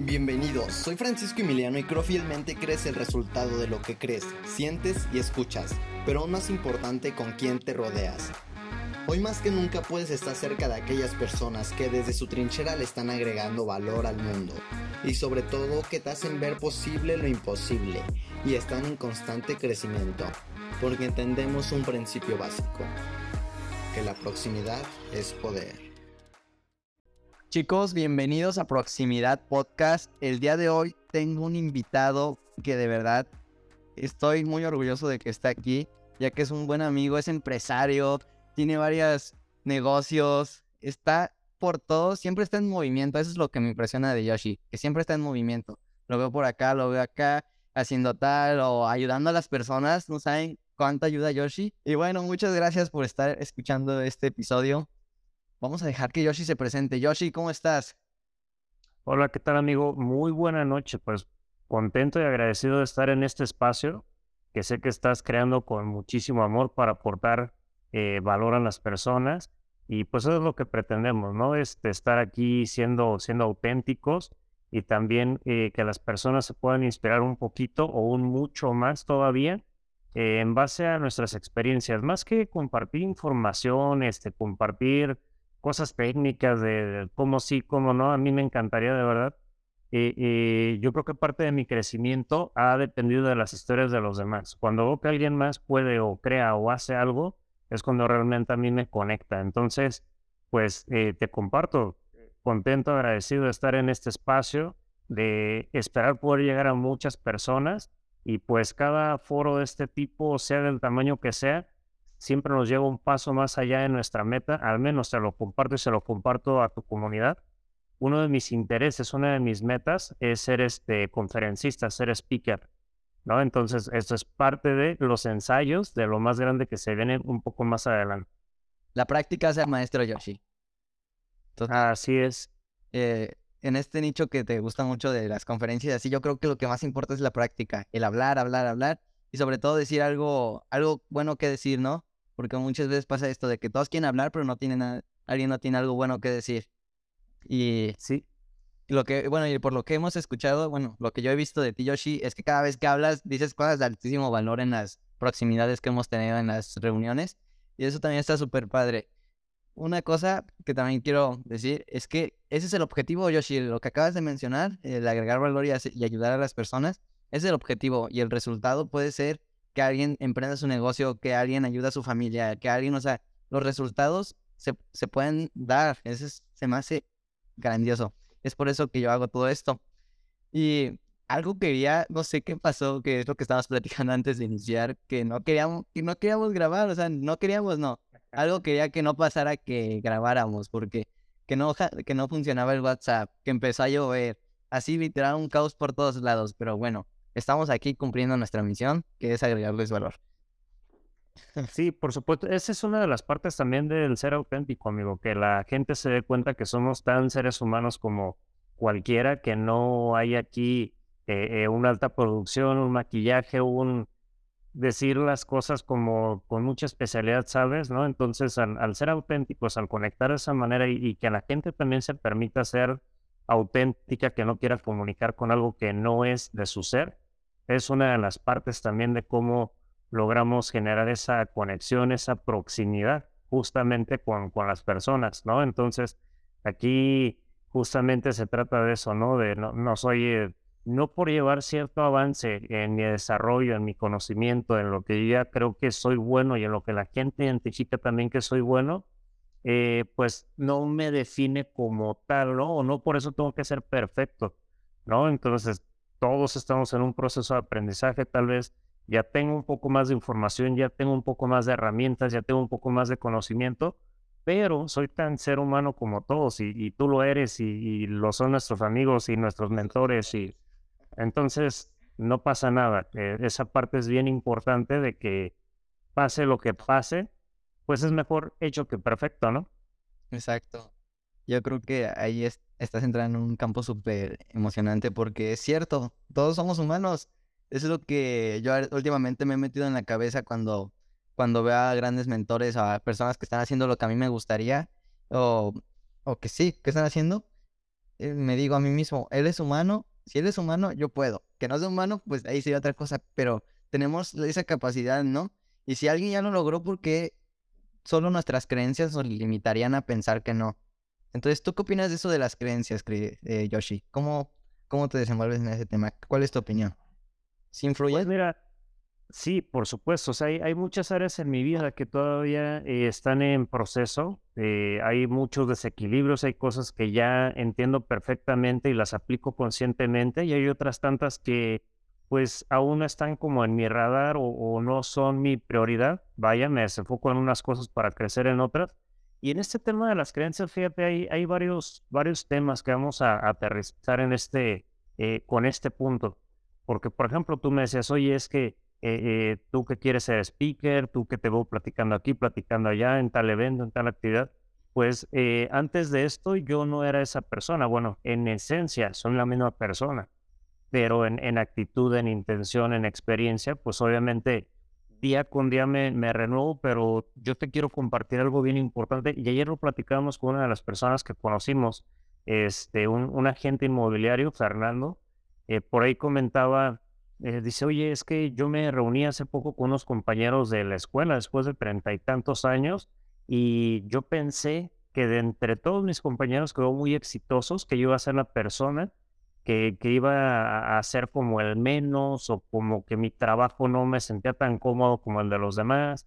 Bienvenidos, soy Francisco Emiliano y creo fielmente crees el resultado de lo que crees, sientes y escuchas, pero aún más importante con quién te rodeas. Hoy más que nunca puedes estar cerca de aquellas personas que desde su trinchera le están agregando valor al mundo y sobre todo que te hacen ver posible lo imposible y están en constante crecimiento, porque entendemos un principio básico, que la proximidad es poder. Chicos, bienvenidos a Proximidad Podcast. El día de hoy tengo un invitado que de verdad estoy muy orgulloso de que esté aquí, ya que es un buen amigo, es empresario, tiene varios negocios, está por todo, siempre está en movimiento. Eso es lo que me impresiona de Yoshi, que siempre está en movimiento. Lo veo por acá, lo veo acá, haciendo tal o ayudando a las personas. No saben cuánto ayuda Yoshi. Y bueno, muchas gracias por estar escuchando este episodio. Vamos a dejar que Yoshi se presente. Yoshi, ¿cómo estás? Hola, ¿qué tal amigo? Muy buena noche. Pues contento y agradecido de estar en este espacio que sé que estás creando con muchísimo amor para aportar eh, valor a las personas. Y pues eso es lo que pretendemos, ¿no? Este, estar aquí siendo, siendo auténticos y también eh, que las personas se puedan inspirar un poquito o un mucho más todavía eh, en base a nuestras experiencias. Más que compartir información, este, compartir cosas técnicas de, cómo sí, cómo no, a mí me encantaría de verdad. Y, yo creo que parte de mi crecimiento ha dependido de las historias de los demás. Cuando veo que alguien más puede o crea o hace algo, es cuando realmente a mí me conecta. Entonces, pues eh, te comparto, contento, agradecido de estar en este espacio, de esperar poder llegar a muchas personas y pues cada foro de este tipo, sea del tamaño que sea, siempre nos lleva un paso más allá de nuestra meta, al menos te lo comparto y se lo comparto a tu comunidad. Uno de mis intereses, una de mis metas es ser este conferencista, ser speaker, ¿no? Entonces, esto es parte de los ensayos de lo más grande que se viene un poco más adelante. La práctica es el maestro Yoshi. Así es. Eh, en este nicho que te gusta mucho de las conferencias, así yo creo que lo que más importa es la práctica, el hablar, hablar, hablar y sobre todo decir algo, algo bueno que decir, ¿no? Porque muchas veces pasa esto de que todos quieren hablar, pero no tienen alguien no tiene algo bueno que decir. Y sí, lo que, bueno, y por lo que hemos escuchado, bueno, lo que yo he visto de ti, Yoshi, es que cada vez que hablas dices cosas de altísimo valor en las proximidades que hemos tenido en las reuniones. Y eso también está súper padre. Una cosa que también quiero decir es que ese es el objetivo, Yoshi, lo que acabas de mencionar, el agregar valor y, y ayudar a las personas, es el objetivo y el resultado puede ser que alguien emprenda su negocio, que alguien ayude a su familia, que alguien, o sea, los resultados se, se pueden dar. Eso se me hace grandioso. Es por eso que yo hago todo esto. Y algo quería, no sé qué pasó, que es lo que estábamos platicando antes de iniciar, que no queríamos, que no queríamos grabar, o sea, no queríamos, no. Algo quería que no pasara que grabáramos, porque que no, que no funcionaba el WhatsApp, que empezó a llover, así literal un caos por todos lados, pero bueno, estamos aquí cumpliendo nuestra misión, que es agregarles valor. Sí, por supuesto. Esa es una de las partes también del ser auténtico, amigo, que la gente se dé cuenta que somos tan seres humanos como cualquiera, que no hay aquí eh, eh, una alta producción, un maquillaje, un decir las cosas como con mucha especialidad, ¿sabes? ¿No? Entonces, al, ser auténticos, al conectar de esa manera y, y, que a la gente también se permita ser auténtica, que no quiera comunicar con algo que no es de su ser, es una de las partes también de cómo logramos generar esa conexión, esa proximidad justamente con, con las personas, ¿no? Entonces, aquí justamente se trata de eso, ¿no? De no, no soy, eh, no por llevar cierto avance en mi desarrollo, en mi conocimiento, en lo que yo ya creo que soy bueno y en lo que la gente identifica también que soy bueno, eh, pues no me define como tal, ¿no? O no por eso tengo que ser perfecto, ¿no? Entonces, todos estamos en un proceso de aprendizaje, tal vez ya tengo un poco más de información, ya tengo un poco más de herramientas, ya tengo un poco más de conocimiento, pero soy tan ser humano como todos y, tú lo eres y, lo son nuestros amigos y nuestros mentores y entonces no pasa nada. Eh, esa parte es bien importante de que pase lo que pase, pues es mejor hecho que perfecto, ¿no? Exacto. Yo creo que ahí es, estás entrando en un campo súper emocionante porque es cierto, todos somos humanos. Eso es lo que yo últimamente me he metido en la cabeza cuando, cuando veo a grandes mentores, a personas que están haciendo lo que a mí me gustaría, o, o que sí, que están haciendo. eh, me digo a mí mismo, él es humano, si él es humano, yo puedo. Que no es humano, pues ahí sería otra cosa, pero tenemos esa capacidad, ¿no? Y si alguien ya lo logró, ¿por qué solo nuestras creencias nos limitarían a pensar que no? Entonces, ¿tú qué opinas de eso de las creencias, eh, Yoshi? ¿Cómo, ¿Cómo te desenvuelves en ese tema? ¿Cuál es tu opinión? ¿Sí influye? Pues mira, sí, por supuesto. O sea, hay, muchas áreas en mi vida que todavía eh, están en proceso. Eh, hay muchos desequilibrios, hay cosas que ya entiendo perfectamente y las aplico conscientemente y hay otras tantas que pues aún no están como en mi radar o, no son mi prioridad. Vaya, me desenfoco en unas cosas para crecer en otras. Y en este tema de las creencias, fíjate, hay, hay varios, varios temas que vamos a, aterrizar en este, eh, con este punto. Porque, por ejemplo, tú me decías, oye, es que eh, eh, tú que quieres ser speaker, tú que te voy platicando aquí, platicando allá, en tal evento, en tal actividad. Pues antes de esto yo no era esa persona. Bueno, en esencia son la misma persona, pero en, en actitud, en intención, en experiencia, pues obviamente día con día me, me, renuevo, pero yo te quiero compartir algo bien importante. Y ayer lo platicábamos con una de las personas que conocimos, este, un, un agente inmobiliario, Fernando. Eh, por ahí comentaba, eh, dice, oye, es que yo me reuní hace poco con unos compañeros de la escuela después de treinta y tantos años y yo pensé que de entre todos mis compañeros quedó muy exitosos, que yo iba a ser la persona que, iba a ser como el menos o como que mi trabajo no me sentía tan cómodo como el de los demás.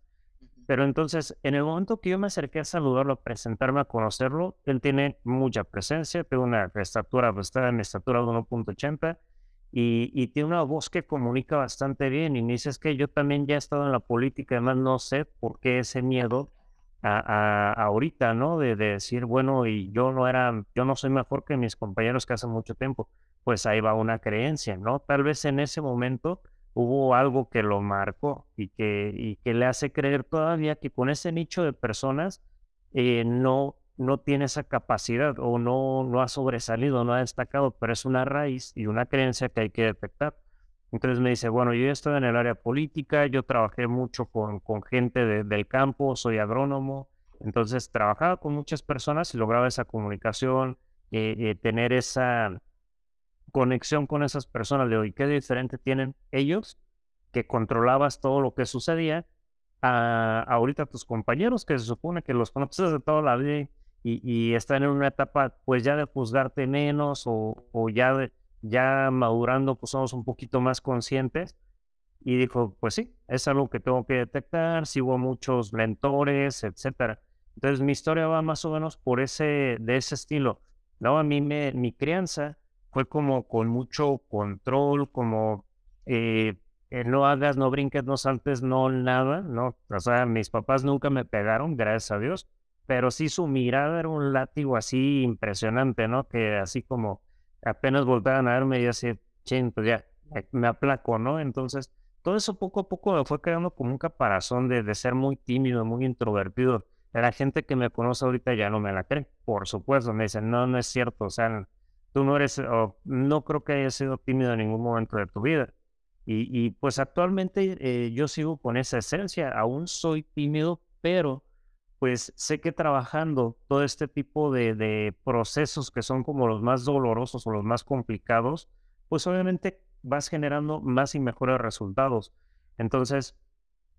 Pero entonces, en el momento que yo me acerqué a saludarlo, a presentarme, a conocerlo, él tiene mucha presencia, tiene una estatura, pues está en estatura de 1.80 y, y, tiene una voz que comunica bastante bien. Y me dice, es que yo también ya he estado en la política, además no sé por qué ese miedo a, ahorita, ¿no? De, de, decir, bueno, y yo no era, yo no soy mejor que mis compañeros que hace mucho tiempo pues ahí va una creencia, ¿no? Tal vez en ese momento hubo algo que lo marcó y que, y que le hace creer todavía que con ese nicho de personas eh, no, no tiene esa capacidad o no, no ha sobresalido, no ha destacado, pero es una raíz y una creencia que hay que detectar. Entonces me dice, bueno, yo estoy en el área política, yo trabajé mucho con, con gente del campo, soy agrónomo, entonces trabajaba con muchas personas y lograba esa comunicación, eh, eh, tener esa, conexión con esas personas. de hoy. ¿qué diferente tienen ellos que controlabas todo lo que sucedía a ahorita tus compañeros que se supone que los conoces de toda la vida y, están en una etapa pues ya de juzgarte menos o, o ya, de, ya madurando pues somos un poquito más conscientes y dijo pues sí, es algo que tengo que detectar, sigo muchos mentores, etcétera. Entonces mi historia va más o menos por ese, de ese estilo. No, a mí me, mi crianza fue como con mucho control, como eh, eh, no hagas, no brinques, no saltes, no nada, ¿no? O sea, mis papás nunca me pegaron, gracias a Dios, pero sí su mirada era un látigo así impresionante, ¿no? Que así como apenas volteaban a verme y así, ching, pues ya, me aplaco, ¿no? Entonces, todo eso poco a poco me fue creando como un caparazón de, de ser muy tímido, muy introvertido. La gente que me conoce ahorita ya no me la cree, por supuesto, me dicen, no, no es cierto, o sea, tú no eres, no creo que hayas sido tímido en ningún momento de tu vida. Y, pues actualmente eh, yo sigo con esa esencia, aún soy tímido, pero pues sé que trabajando todo este tipo de, procesos que son como los más dolorosos o los más complicados, pues obviamente vas generando más y mejores resultados. Entonces,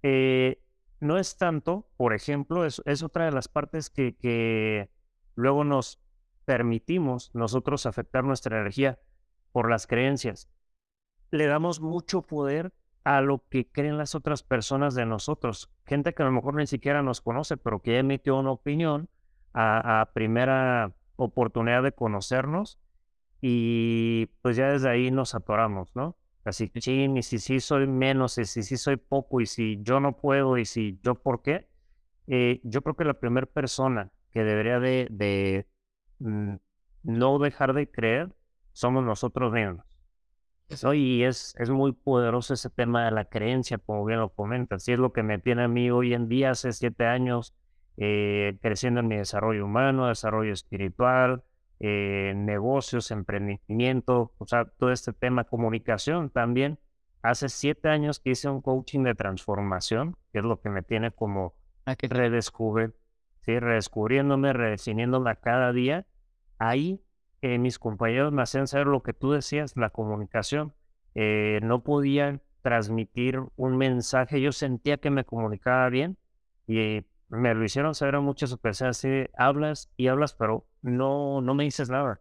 eh, no es tanto, por ejemplo, es, es otra de las partes que, que luego nos, permitimos nosotros afectar nuestra energía por las creencias. Le damos mucho poder a lo que creen las otras personas de nosotros. Gente que a lo mejor ni siquiera nos conoce, pero que emitió una opinión a, primera oportunidad de conocernos y pues ya desde ahí nos atoramos, ¿no? Así sí, y si sí soy menos, y si sí soy poco, y si yo no puedo, y si yo por qué, eh, yo creo que la primera persona que debería de, de no dejar de creer somos nosotros mismos. Y es, es muy poderoso ese tema de la creencia, como bien lo comentas. Y es lo que me tiene a mí hoy en día, hace siete años, eh, creciendo en mi desarrollo humano, desarrollo espiritual, eh, negocios, emprendimiento, o sea, todo este tema, comunicación también. Hace siete años que hice un coaching de transformación, que es lo que me tiene como a que redescubrir, ¿sí? redescubriéndome, redefiniéndome cada día ahí eh, mis compañeros me hacían saber lo que tú decías, la comunicación. Eh, no podían transmitir un mensaje, yo sentía que me comunicaba bien y me lo hicieron saber en muchas ocasiones, así hablas y hablas, pero no, no me dices nada.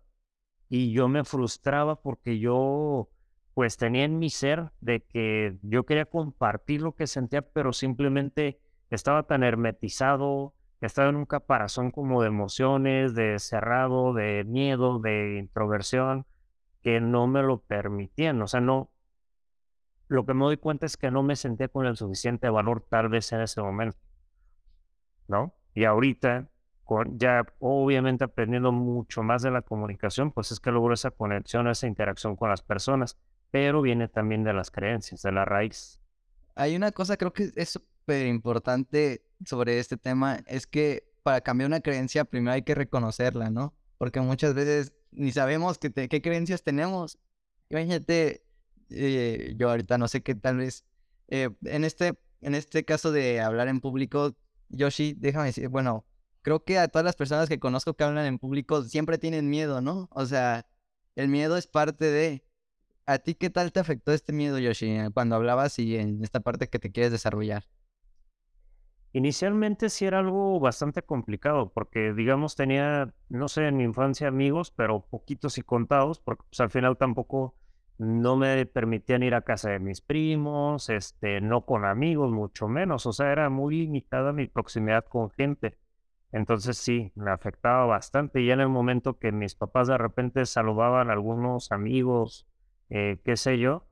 Y yo me frustraba porque yo pues tenía en mi ser de que yo quería compartir lo que sentía, pero simplemente estaba tan hermetizado, estaba en un caparazón como de emociones, de cerrado, de miedo, de introversión, que no me lo permitían. O sea, no, lo que me doy cuenta es que no me sentía con el suficiente valor tal vez en ese momento. ¿No? Y ahorita, ya obviamente aprendiendo mucho más de la comunicación, pues es que logro esa conexión, esa interacción con las personas, pero viene también de las creencias, de la raíz. Hay una cosa, creo que es súper importante sobre este tema, es que para cambiar una creencia primero hay que reconocerla, ¿no? Porque muchas veces ni sabemos qué, qué creencias tenemos. Imagínate, eh, yo ahorita no sé qué tal vez, eh, en, este, en este caso de hablar en público, Yoshi, déjame decir, bueno, creo que a todas las personas que conozco que hablan en público siempre tienen miedo, ¿no? O sea, el miedo es parte de... ¿A ti qué tal te afectó este miedo, Yoshi, cuando hablabas y en esta parte que te quieres desarrollar? Inicialmente sí era algo bastante complicado, porque digamos tenía, no sé, en mi infancia amigos, pero poquitos y contados, porque pues, al final tampoco no me permitían ir a casa de mis primos, este, no con amigos, mucho menos, o sea, era muy limitada mi proximidad con gente. Entonces sí, me afectaba bastante. Y en el momento que mis papás de repente saludaban a algunos amigos, eh, qué sé yo,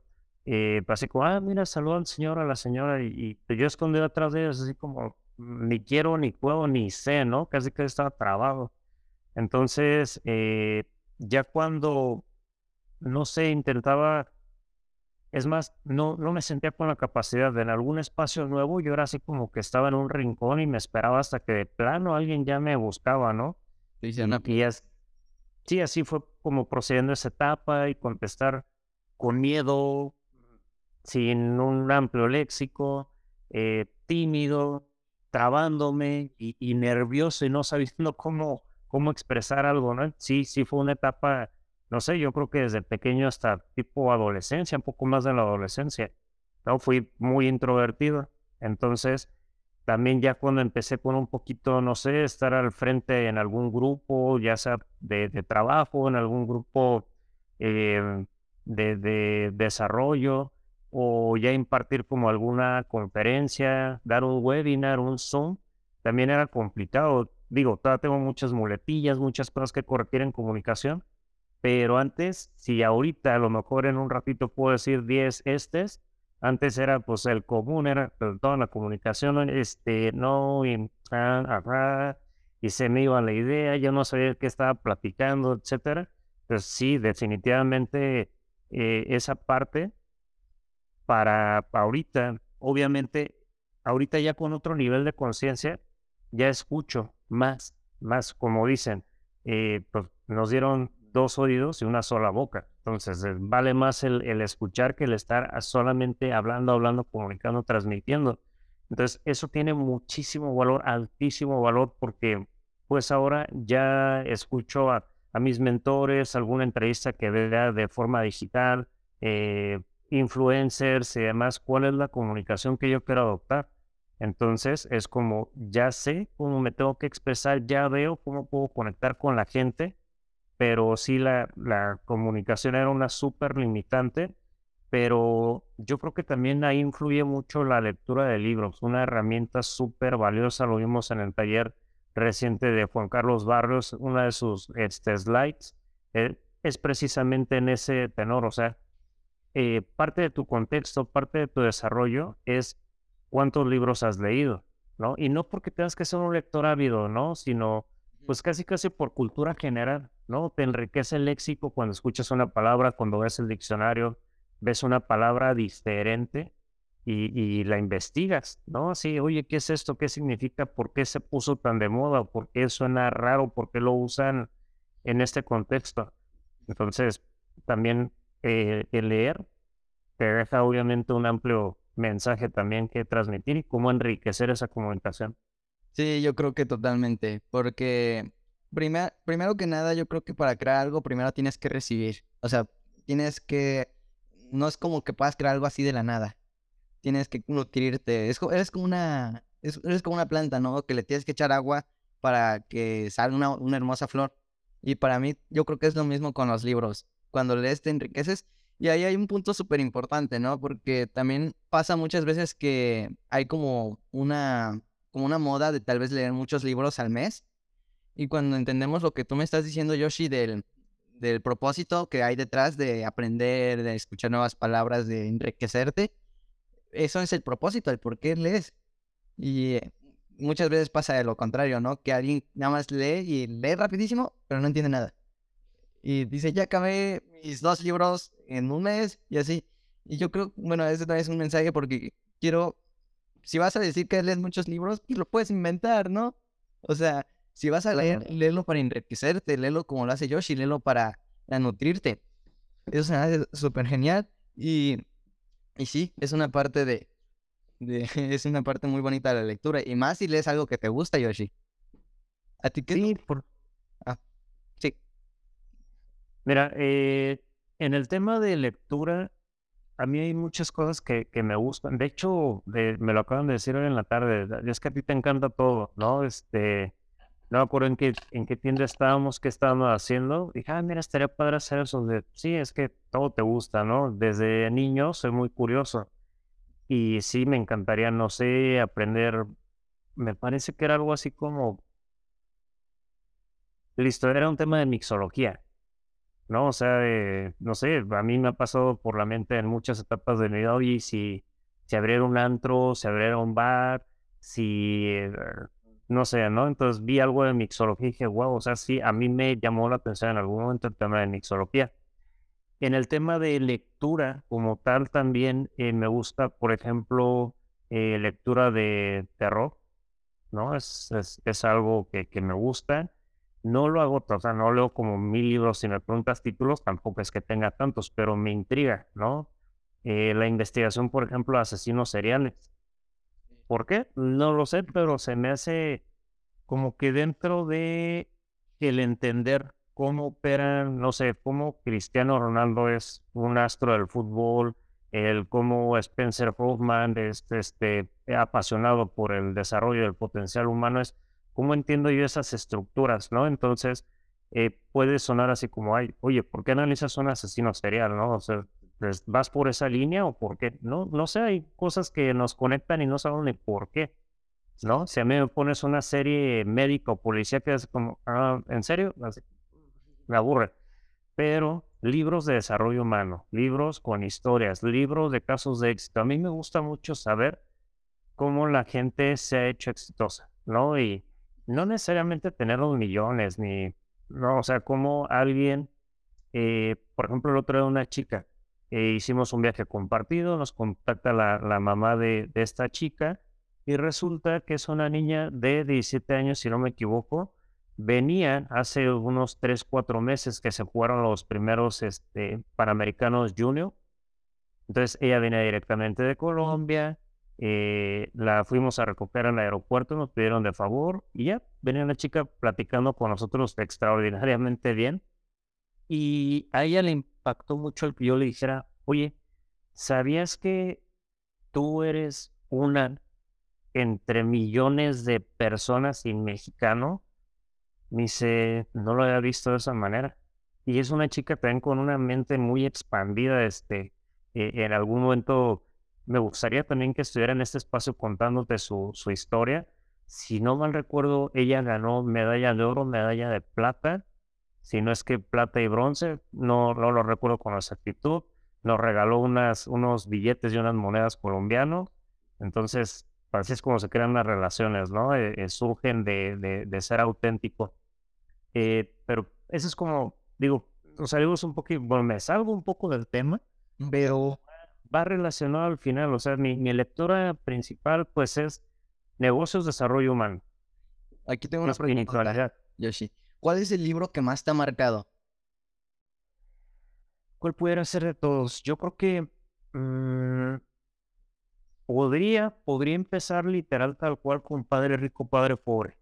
eh, así como, ah, mira, saluda al señor, a la señora, y, y yo escondido atrás de ellos, así como, ni quiero, ni puedo, ni sé, ¿no? Casi que estaba trabado. Entonces, eh, ya cuando, no sé, intentaba, es más, no, no me sentía con la capacidad de en algún espacio nuevo, yo era así como que estaba en un rincón y me esperaba hasta que de plano alguien ya me buscaba, ¿no? Sí, y, y es, sí, así fue como procediendo esa etapa y contestar con miedo, sin un amplio léxico, eh, tímido, trabándome y, nervioso y no sabiendo cómo, cómo expresar algo, ¿no? Sí, sí fue una etapa, no sé, yo creo que desde pequeño hasta tipo adolescencia, un poco más de la adolescencia, ¿no? Fui muy introvertido, entonces también ya cuando empecé con un poquito, no sé, estar al frente en algún grupo, ya sea de, trabajo, en algún grupo eh, de, de desarrollo, o ya impartir como alguna conferencia, dar un webinar, un Zoom, también era complicado. Digo, todavía tengo muchas muletillas, muchas cosas que corregir en comunicación, pero antes, si ahorita a lo mejor en un ratito puedo decir 10 estes, antes era pues el común, era toda la comunicación, este, no, y, y se me iba la idea, yo no sabía qué estaba platicando, etcétera. Pues sí, definitivamente eh, esa parte para ahorita, obviamente, ahorita ya con otro nivel de conciencia, ya escucho más, más, como dicen, eh, pues nos dieron dos oídos y una sola boca. Entonces, eh, vale más el, escuchar que el estar solamente hablando, hablando, comunicando, transmitiendo. Entonces, eso tiene muchísimo valor, altísimo valor, porque pues ahora ya escucho a, a mis mentores, alguna entrevista que vea de forma digital, eh, influencers y demás, cuál es la comunicación que yo quiero adoptar. Entonces es como, ya sé cómo me tengo que expresar, ya veo cómo puedo conectar con la gente, pero sí la, la comunicación era una súper limitante, pero yo creo que también ahí influye mucho la lectura de libros, una herramienta súper valiosa, lo vimos en el taller reciente de Juan Carlos Barrios, una de sus este, slides, eh, es precisamente en ese tenor, o sea, eh, parte de tu contexto, parte de tu desarrollo es cuántos libros has leído, ¿no? Y no porque tengas que ser un lector ávido, ¿no? Sino, pues casi casi por cultura general, ¿no? Te enriquece el léxico cuando escuchas una palabra, cuando ves el diccionario, ves una palabra diferente y, la investigas, ¿no? Así, oye, ¿qué es esto? ¿Qué significa? ¿Por qué se puso tan de moda? ¿Por qué suena raro? ¿Por qué lo usan en este contexto? Entonces, también eh, leer te deja obviamente un amplio mensaje también que transmitir y cómo enriquecer esa comunicación. Sí, yo creo que totalmente, porque primero que nada, yo creo que para crear algo, primero tienes que recibir. O sea, tienes que. No es como que puedas crear algo así de la nada. Tienes que nutrirte. Es, eres como una. eres como una planta, ¿no? Que le tienes que echar agua para que salga una, una hermosa flor. Y para mí, yo creo que es lo mismo con los libros. Cuando lees, te enriqueces. Y ahí hay un punto súper importante, ¿no? Porque también pasa muchas veces que hay como una, como una moda de tal vez leer muchos libros al mes. Y cuando entendemos lo que tú me estás diciendo, Yoshi, del, del propósito que hay detrás de aprender, de escuchar nuevas palabras, de enriquecerte, eso es el propósito, el por qué lees. Y eh, muchas veces pasa de lo contrario, ¿no? Que alguien nada más lee y lee rapidísimo, pero no entiende nada. Y dice, ya acabé mis dos libros en un mes y así. Y yo creo, bueno, ese también es un mensaje porque quiero, si vas a decir que lees muchos libros, pues lo puedes inventar, ¿no? O sea, si vas a leer, léelo para enriquecerte, léelo como lo hace Yoshi, léelo para, nutrirte. Eso es súper genial. Y, y sí, es una parte de, es una parte muy bonita de la lectura. Y más si lees algo que te gusta, Yoshi. ¿A ti qué? Sí, por... Mira, eh, en el tema de lectura, a mí hay muchas cosas que, que me gustan. De hecho, me lo acaban de decir hoy en la tarde. Es que a ti te encanta todo, ¿no? Este, no me acuerdo en qué, en qué tienda estábamos, qué estábamos haciendo. Dije, ah, mira, estaría padre hacer eso. De, sí, es que todo te gusta, ¿no? Desde niño soy muy curioso. Y sí, me encantaría, no sé, aprender. Me parece que era algo así como. Listo, era un tema de mixología. ¿No? O sea, no sé, a mí me ha pasado por la mente en muchas etapas de mi vida, oye, si, si abriera un antro, si abriera un bar, si, eh, no sé, ¿no? Entonces vi algo de mixología y dije, wow, o sea, sí, a mí me llamó la atención en algún momento el tema de mixología. En el tema de lectura como tal también eh, me gusta, por ejemplo, eh, lectura de terror, ¿no? Es, es, algo que, que, me gusta. No lo hago, o sea, no leo como mil libros, si me preguntas títulos, tampoco es que tenga tantos, pero me intriga, ¿no? Eh, la investigación, por ejemplo, de asesinos seriales. ¿Por qué? No lo sé, pero se me hace como que dentro de el entender cómo operan, no sé, cómo Cristiano Ronaldo es un astro del fútbol, el cómo Spencer Hoffman es este, apasionado por el desarrollo del potencial humano, es cómo entiendo yo esas estructuras, ¿no? Entonces, eh, puede sonar así como, ay, oye, ¿por qué analizas un asesino serial, no? O sea, ¿vas por esa línea o por qué? No, no sé, hay cosas que nos conectan y no sabemos ni por qué. ¿no? Si a mí me pones una serie médica o policía que es como, ah, ¿en serio? me aburre. Pero libros de desarrollo humano, libros con historias, libros de casos de éxito. A mí me gusta mucho saber cómo la gente se ha hecho exitosa, ¿no? Y no necesariamente tener los millones, ni, no, o sea, cómo alguien, eh, por ejemplo, el otro día una chica, eh, hicimos un viaje compartido, nos contacta la, la mamá de, de esta chica, y resulta que es una niña de 17 años, si no me equivoco. Venía hace unos 3, 4 meses que se jugaron los primeros este, Panamericanos Junior. Entonces ella viene directamente de Colombia. Eh, la fuimos a recoger el aeropuerto, nos pidieron de favor y ya venía la chica platicando con nosotros extraordinariamente bien. Y a ella le impactó mucho el que yo le dijera, oye, ¿sabías que tú eres una entre millones de personas y mexicano, me dice, no lo había visto de esa manera. Y es una chica también con una mente muy expandida. Este, eh, en algún momento me gustaría también que estuviera en este espacio contándote su, su historia. Si no mal recuerdo, ella ganó medalla de oro, medalla de plata. Si no es que plata y bronce, no, no lo recuerdo con exactitud. Nos regaló unas, unos billetes y unas monedas colombianos. Entonces, Así es como se crean las relaciones, ¿no? Eh, eh, surgen de, de, ser auténtico. Eh, pero eso es como, digo, nos salimos un poquito, bueno, me salgo un poco del tema, pero va relacionado al final. O sea, mi, mi lectura principal, pues, es negocios, desarrollo humano. Aquí tengo una pregunta. Yoshi, ¿cuál es el libro que más te ha marcado? ¿Cuál pudiera ser de todos? Yo creo que mm, Podría, podría empezar literal tal cual con Padre Rico, Padre Pobre.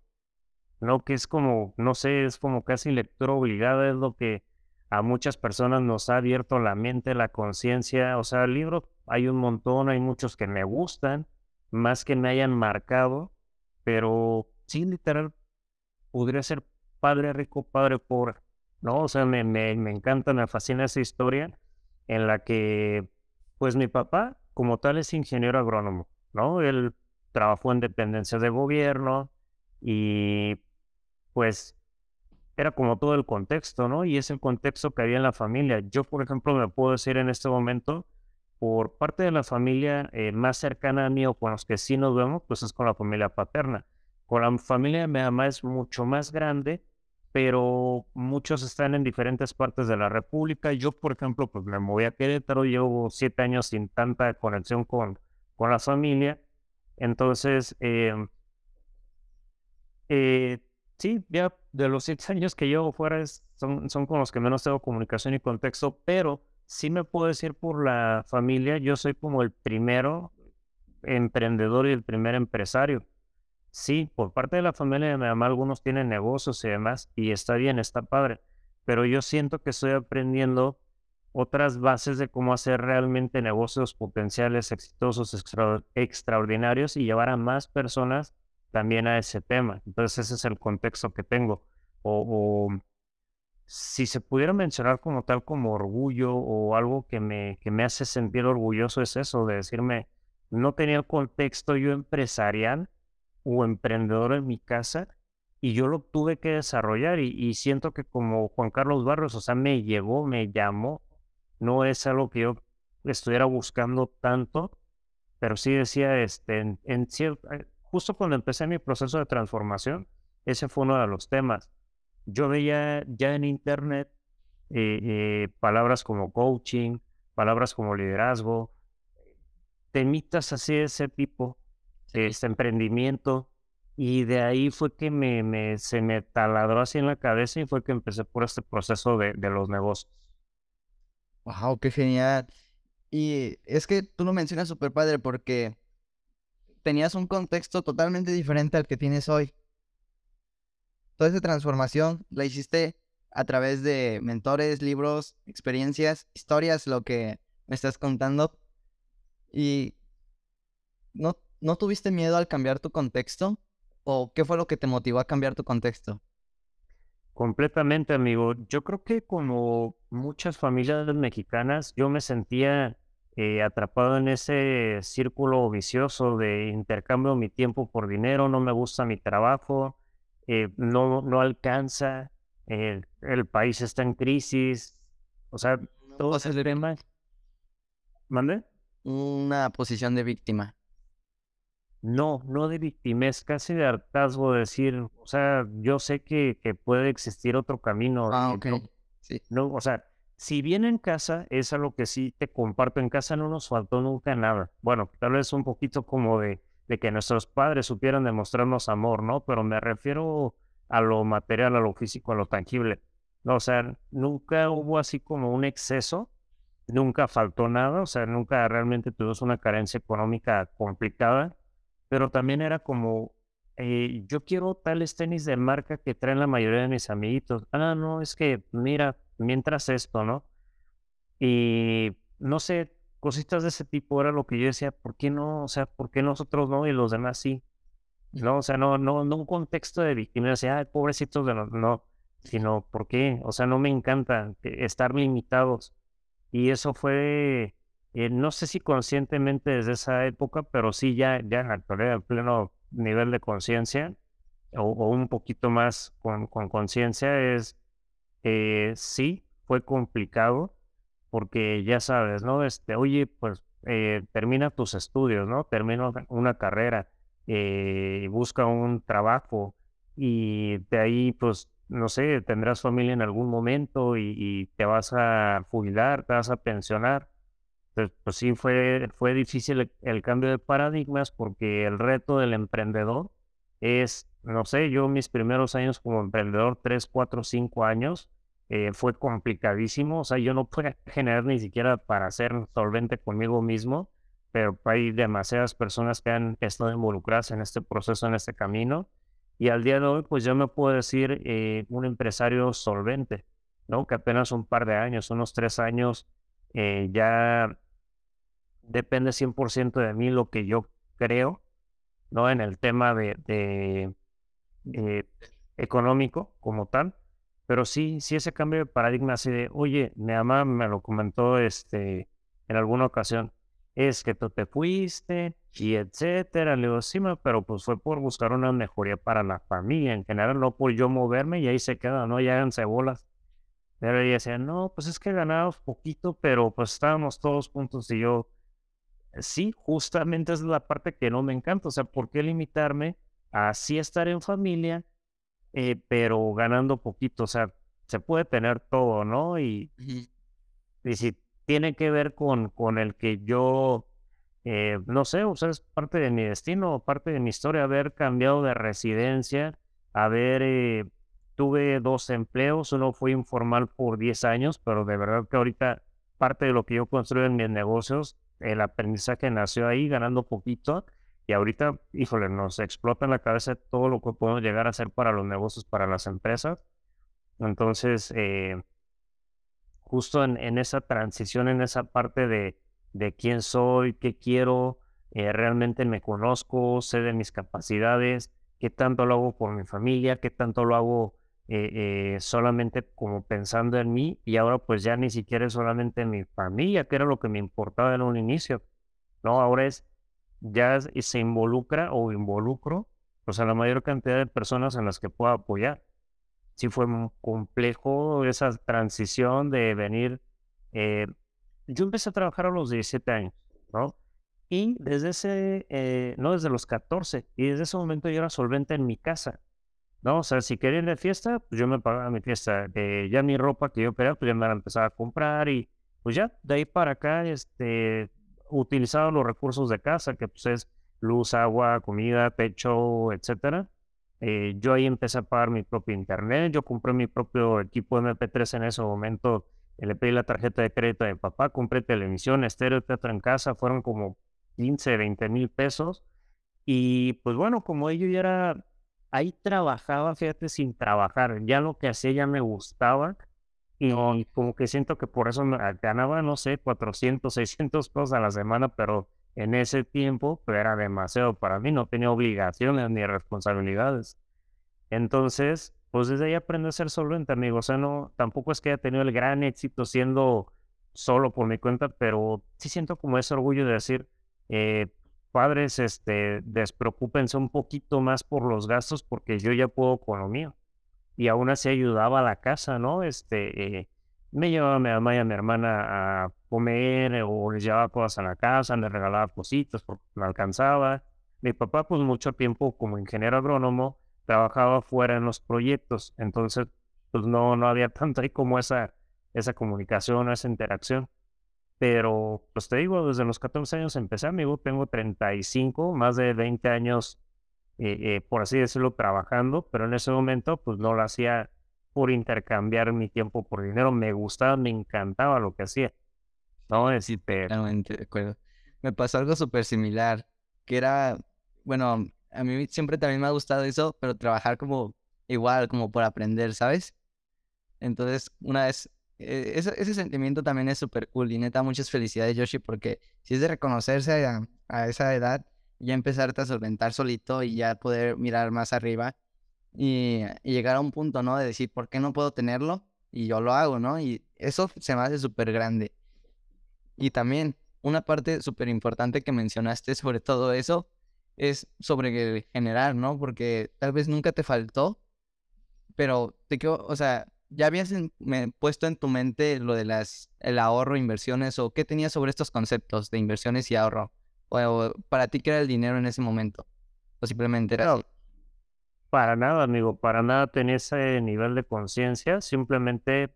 ¿no? Que es como, no sé, es como casi lectura obligada, es lo que a muchas personas nos ha abierto la mente, la conciencia. O sea, el libro hay un montón, hay muchos que me gustan, más que me hayan marcado, pero sí, literal, podría ser padre rico, padre pobre, ¿no? O sea, me, me, me encanta, me fascina esa historia en la que, pues mi papá, como tal, es ingeniero agrónomo, ¿no? Él trabajó en dependencias de gobierno y pues era como todo el contexto, ¿no? Y es el contexto que había en la familia. Yo, por ejemplo, me puedo decir en este momento, por parte de la familia eh, más cercana a mí o con los que sí nos vemos, pues es con la familia paterna. Con la familia de mi mamá es mucho más grande, pero muchos están en diferentes partes de la República. Yo, por ejemplo, pues me moví a Querétaro, llevo siete años sin tanta conexión con, con la familia. Entonces, em, eh, sí, ya de los siete años que llevo fuera son, son con los que menos tengo comunicación y contexto, pero sí me puedo decir por la familia, yo soy como el primero emprendedor y el primer empresario. Sí, por parte de la familia de mi mamá algunos tienen negocios y demás, y está bien, está padre, pero yo siento que estoy aprendiendo otras bases de cómo hacer realmente negocios potenciales, exitosos, extraordinarios y llevar a más personas también a ese tema. Entonces ese es el contexto que tengo. O, si se pudiera mencionar como tal como orgullo o algo que me, que me hace sentir orgulloso es eso, de decirme, no tenía el contexto yo empresarial o emprendedor en mi casa y yo lo tuve que desarrollar y, siento que como Juan Carlos Barros, o sea, me llegó, me llamó, no es algo que yo estuviera buscando tanto, pero sí decía, este, en, en cierto, justo cuando empecé mi proceso de transformación, ese fue uno de los temas. Yo veía ya en internet eh, eh, palabras como coaching, palabras como liderazgo, temitas así de ese tipo, este emprendimiento, y de ahí fue que me, me, se me taladró así en la cabeza y fue que empecé por este proceso de, de los negocios. Wow, qué genial. Y es que tú lo mencionas súper padre porque tenías un contexto totalmente diferente al que tienes hoy. Toda esa transformación la hiciste a través de mentores, libros, experiencias, historias, lo que me estás contando. Y no, ¿no tuviste miedo al cambiar tu contexto? ¿O qué fue lo que te motivó a cambiar tu contexto? Completamente, amigo. Yo creo que como muchas familias mexicanas, yo me sentía eh, atrapado en ese círculo vicioso de intercambio mi tiempo por dinero, no me gusta mi trabajo, eh, no, no alcanza, eh, el país está en crisis, o sea, todo ese tema. ¿Mande? Una posición de víctima. No, no de victimez, casi de hartazgo decir, o sea, yo sé que, que puede existir otro camino. Ah, ok. sí. No, o sea, si bien en casa es algo que sí te comparto, en casa no nos faltó nunca nada. Bueno, tal vez un poquito como de, que nuestros padres supieran demostrarnos amor, ¿no? Pero me refiero a lo material, a lo físico, a lo tangible. No, o sea, nunca hubo así como un exceso, nunca faltó nada, o sea, nunca realmente tuvimos una carencia económica complicada, pero también era como, eh, yo quiero tales tenis de marca que traen la mayoría de mis amiguitos. Ah, no, es que, mira, mientras esto, ¿no? Y no sé, cositas de ese tipo era lo que yo decía, ¿por qué no? O sea, ¿por qué nosotros no y los demás sí? No, o sea, no, no, no un contexto de víctima, decía, ay, pobrecitos de los, no, sino, ¿por qué? O sea, no me encanta estar limitados. Y eso fue, eh, no sé si conscientemente desde esa época, pero sí ya, ya en la actualidad, en pleno nivel de conciencia, o, o, un poquito más con conciencia, es eh, sí, fue complicado porque ya sabes, ¿no? Este, oye, pues eh, termina tus estudios, ¿no? Termina una carrera, eh, busca un trabajo y de ahí, pues, no sé, tendrás familia en algún momento y, te vas a jubilar, te vas a pensionar. Entonces, pues sí, fue, fue difícil el, el cambio de paradigmas porque el reto del emprendedor es, no sé, yo mis primeros años como emprendedor, tres, cuatro, cinco años, eh, fue complicadísimo. O sea, yo no pude generar ni siquiera para ser solvente conmigo mismo, pero hay demasiadas personas que han estado involucradas en este proceso, en este camino. Y al día de hoy, pues yo me puedo decir eh, un empresario solvente, ¿no? Que apenas un par de años, unos tres años, eh, ya depende 100% de mí lo que yo creo, ¿no? En el tema de, económico como tal. Pero sí, sí ese cambio de paradigma así de, oye, mamá me lo comentó este, en alguna ocasión, es que tú te fuiste y etcétera. Le digo, sí, pero pues fue por buscar una mejoría para la familia en general, no por yo moverme y ahí se queda, ¿no? Ya háganse bolas. Pero ella decía, no, pues es que ganábamos poquito, pero pues estábamos todos juntos y yo, sí, justamente es la parte que no me encanta. O sea, ¿por qué limitarme a sí estar en familia, eh, pero ganando poquito? O sea, se puede tener todo, ¿no? Y, y si tiene que ver con, con el que yo, eh, no sé, o sea, es parte de mi destino, parte de mi historia, haber cambiado de residencia, haber, eh, tuve dos empleos, uno fue informal por 10 años, pero de verdad que ahorita parte de lo que yo construyo en mis negocios, el aprendizaje nació ahí ganando poquito y ahorita, híjole, nos explota en la cabeza todo lo que podemos llegar a hacer para los negocios, para las empresas. Entonces, eh, justo en, esa transición, en esa parte de, de quién soy, qué quiero, eh, realmente me conozco, sé de mis capacidades, qué tanto lo hago por mi familia, qué tanto lo hago eh, solamente como pensando en mí y ahora pues ya ni siquiera es solamente mi familia, que era lo que me importaba en un inicio, ¿no? Ahora es, ya se involucra o involucro, pues a la mayor cantidad de personas en las que puedo apoyar sí fue complejo esa transición de venir. Eh, yo empecé a trabajar a los 17 años, ¿no? Y desde ese, eh, no, desde los 14, y desde ese momento yo era solvente en mi casa, ¿no? O sea, si quería ir de fiesta, pues yo me pagaba mi fiesta. Eh, ya mi ropa que yo quería, pues ya me la empezaba a comprar y pues ya, de ahí para acá, este, utilizaba los recursos de casa, que pues es luz, agua, comida, techo, etcétera. Eh, yo ahí empecé a pagar mi propio internet, yo compré mi propio equipo MP3 en ese momento, le pedí la tarjeta de crédito de papá, compré televisión, estéreo, teatro en casa, fueron como 15, 20 mil pesos. Y pues bueno, como ello ya era, ahí trabajaba, fíjate, sin trabajar, ya lo que hacía ya me gustaba. Y como que siento que por eso ganaba, no sé, 400, 600 pesos a la semana, pero en ese tiempo pues, era demasiado para mí, no tenía obligaciones ni responsabilidades. Entonces, pues desde ahí aprendí a ser solvente, amigo. O sea, no, tampoco es que haya tenido el gran éxito siendo solo por mi cuenta, pero sí siento como ese orgullo de decir, eh, padres, este, despreocúpense un poquito más por los gastos porque yo ya puedo con lo mío. Y aún así ayudaba a la casa, ¿no? Este, eh, me llevaba a mi mamá y a mi hermana a comer o les llevaba cosas a la casa, les regalaba cositas porque me alcanzaba. Mi papá, pues mucho tiempo como ingeniero agrónomo, trabajaba fuera en los proyectos, entonces pues no, no había tanto ahí como esa, esa comunicación, esa interacción. Pero, pues te digo, desde los 14 años empecé, amigo, tengo 35, más de 20 años, eh, eh, por así decirlo, trabajando, pero en ese momento, pues no lo hacía por intercambiar mi tiempo por dinero. Me gustaba, me encantaba lo que hacía. No, decir, Totalmente de acuerdo. Me pasó algo súper similar, que era, bueno, a mí siempre también me ha gustado eso, pero trabajar como igual, como por aprender, ¿sabes? Entonces, una vez, eh, ese, sentimiento también es súper cool y neta, muchas felicidades, Yoshi, porque si es de reconocerse a, a esa edad, ya empezarte a solventar solito y ya poder mirar más arriba y, llegar a un punto, ¿no? De decir, ¿por qué no puedo tenerlo? Y yo lo hago, ¿no? Y eso se me hace súper grande. Y también una parte súper importante que mencionaste sobre todo eso es sobre el generar, ¿no? Porque tal vez nunca te faltó, pero te quedo, o sea, ya habías puesto en tu mente lo de las el ahorro, inversiones o qué tenías sobre estos conceptos de inversiones y ahorro o, para ti qué era el dinero en ese momento o simplemente era para nada, amigo, para nada tenía ese nivel de conciencia. Simplemente,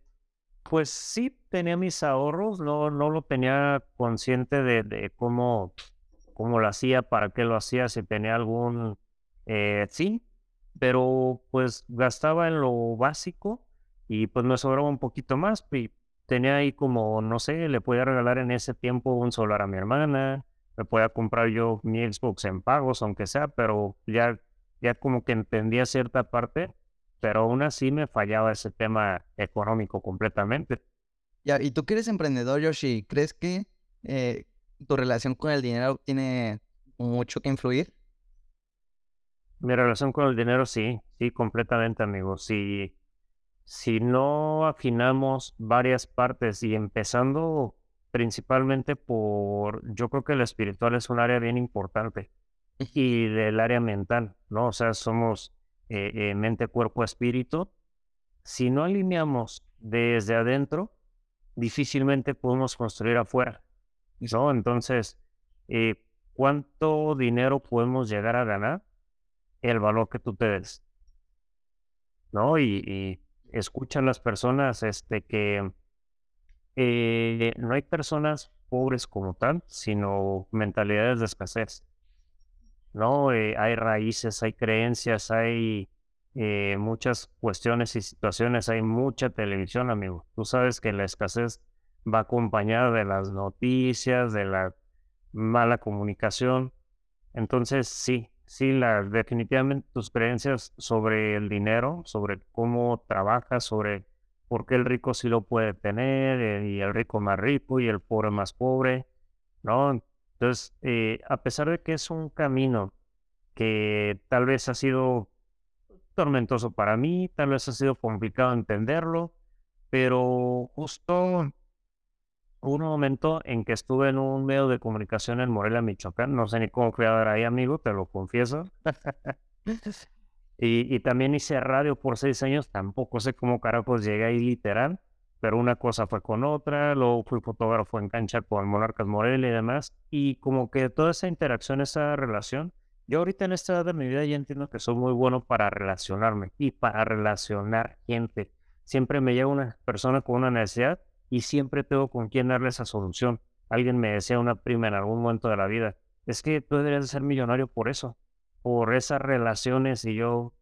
pues sí tenía mis ahorros, no, no lo tenía consciente de, cómo, cómo lo hacía, para qué lo hacía, si tenía algún, eh, sí, pero pues gastaba en lo básico y pues me sobraba un poquito más. Y tenía ahí como, no sé, le podía regalar en ese tiempo un solar a mi hermana, me podía comprar yo mi Xbox en pagos, aunque sea, pero ya ya como que entendía cierta parte, pero aún así me fallaba ese tema económico completamente. Ya, y tú que eres emprendedor, Yoshi, ¿crees que eh, tu relación con el dinero tiene mucho que influir? Mi relación con el dinero, sí, sí, completamente, amigo. Si, si no afinamos varias partes y empezando principalmente por, yo creo que el espiritual es un área bien importante y del área mental, ¿no? O sea, somos eh, eh, mente, cuerpo, espíritu. Si no alineamos desde adentro, difícilmente podemos construir afuera, ¿no? Entonces, eh, ¿cuánto dinero podemos llegar a ganar? El valor que tú te des, ¿no? Y, escuchan las personas este, que no hay personas pobres como tal, sino mentalidades de escasez. ¿no? Eh, hay raíces, hay creencias, hay eh, muchas cuestiones y situaciones, hay mucha televisión, amigo. Tú sabes que la escasez va acompañada de las noticias, de la mala comunicación. Entonces, sí, sí, la, definitivamente tus creencias sobre el dinero, sobre cómo trabajas, sobre por qué el rico sí lo puede tener eh, y el rico más rico y el pobre más pobre, ¿no? Entonces, eh, a pesar de que es un camino que tal vez ha sido tormentoso para mí, tal vez ha sido complicado entenderlo, pero justo un momento en que estuve en un medio de comunicación en Morelia, Michoacán, no sé ni cómo fui a ver ahí, amigo, te lo confieso. y, también hice radio por seis años, tampoco sé cómo carajos llegué ahí literal, pero una cosa fue con otra, luego fui fotógrafo en cancha con Monarcas Morelia y demás, y como que toda esa interacción, esa relación, yo ahorita en esta edad de mi vida ya entiendo que soy muy bueno para relacionarme y para relacionar gente. Siempre me llega una persona con una necesidad y siempre tengo con quién darle esa solución. Alguien me decía una prima en algún momento de la vida, es que tú deberías ser millonario por eso, por esas relaciones y yo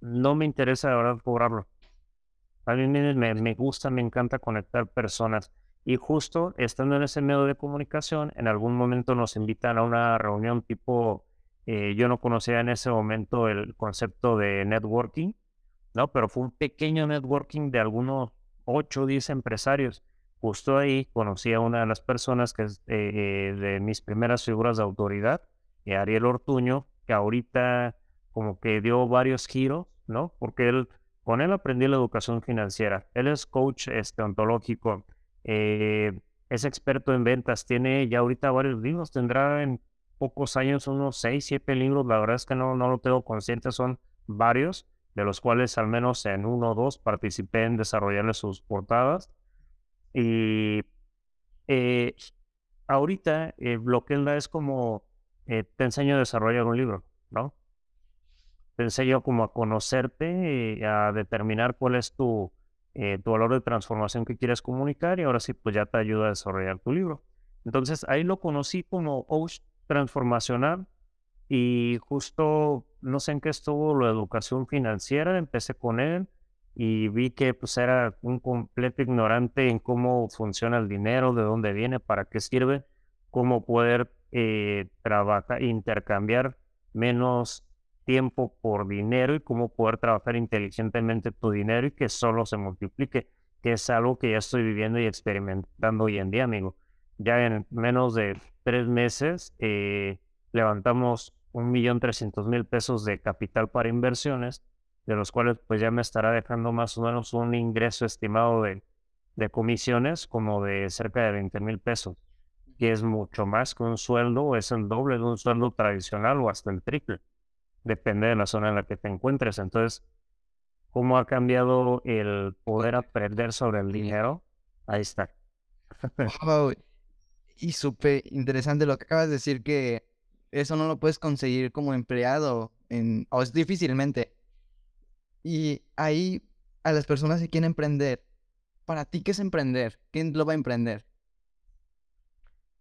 no me interesa de verdad cobrarlo. A mí me, gusta, me encanta conectar personas. Y justo estando en ese medio de comunicación, en algún momento nos invitan a una reunión tipo, eh, yo no conocía en ese momento el concepto de networking, ¿no? Pero fue un pequeño networking de algunos 8 o 10 empresarios. Justo ahí conocí a una de las personas que es eh, de mis primeras figuras de autoridad, eh, Ariel Ortuño, que ahorita como que dio varios giros, ¿no? Porque él con él aprendí la educación financiera. Él es coach este, ontológico, eh, es experto en ventas, tiene ya ahorita varios libros, tendrá en pocos años unos 6, 7 libros, la verdad es que no, no lo tengo consciente, son varios, de los cuales al menos en uno o dos participé en desarrollarle sus portadas. Y eh, ahorita eh, lo que él da es como, te enseño a desarrollar un libro, ¿no? te enseño como a conocerte, y a determinar cuál es tu, eh, tu valor de transformación que quieres comunicar y ahora sí, pues ya te ayuda a desarrollar tu libro. Entonces ahí lo conocí como coach transformacional y justo no sé en qué estuvo la educación financiera, empecé con él y vi que pues era un completo ignorante en cómo funciona el dinero, de dónde viene, para qué sirve, cómo poder eh, trabajar, intercambiar menos tiempo por dinero y cómo poder trabajar inteligentemente tu dinero y que solo se multiplique, que es algo que ya estoy viviendo y experimentando hoy en día, amigo. Ya en menos de tres meses eh, levantamos un millón trescientos mil pesos de capital para inversiones, de los cuales pues ya me estará dejando más o menos un ingreso estimado de, de comisiones como de cerca de 20 mil pesos, que es mucho más que un sueldo, es el doble de un sueldo tradicional o hasta el triple depende de la zona en la que te encuentres. Entonces, ¿cómo ha cambiado el poder aprender sobre el dinero? Ahí está. Y súper interesante lo que acabas de decir, que eso no lo puedes conseguir como empleado, en, o es difícilmente. Y ahí a las personas que quieren emprender, ¿para ti qué es emprender? ¿Quién lo va a emprender?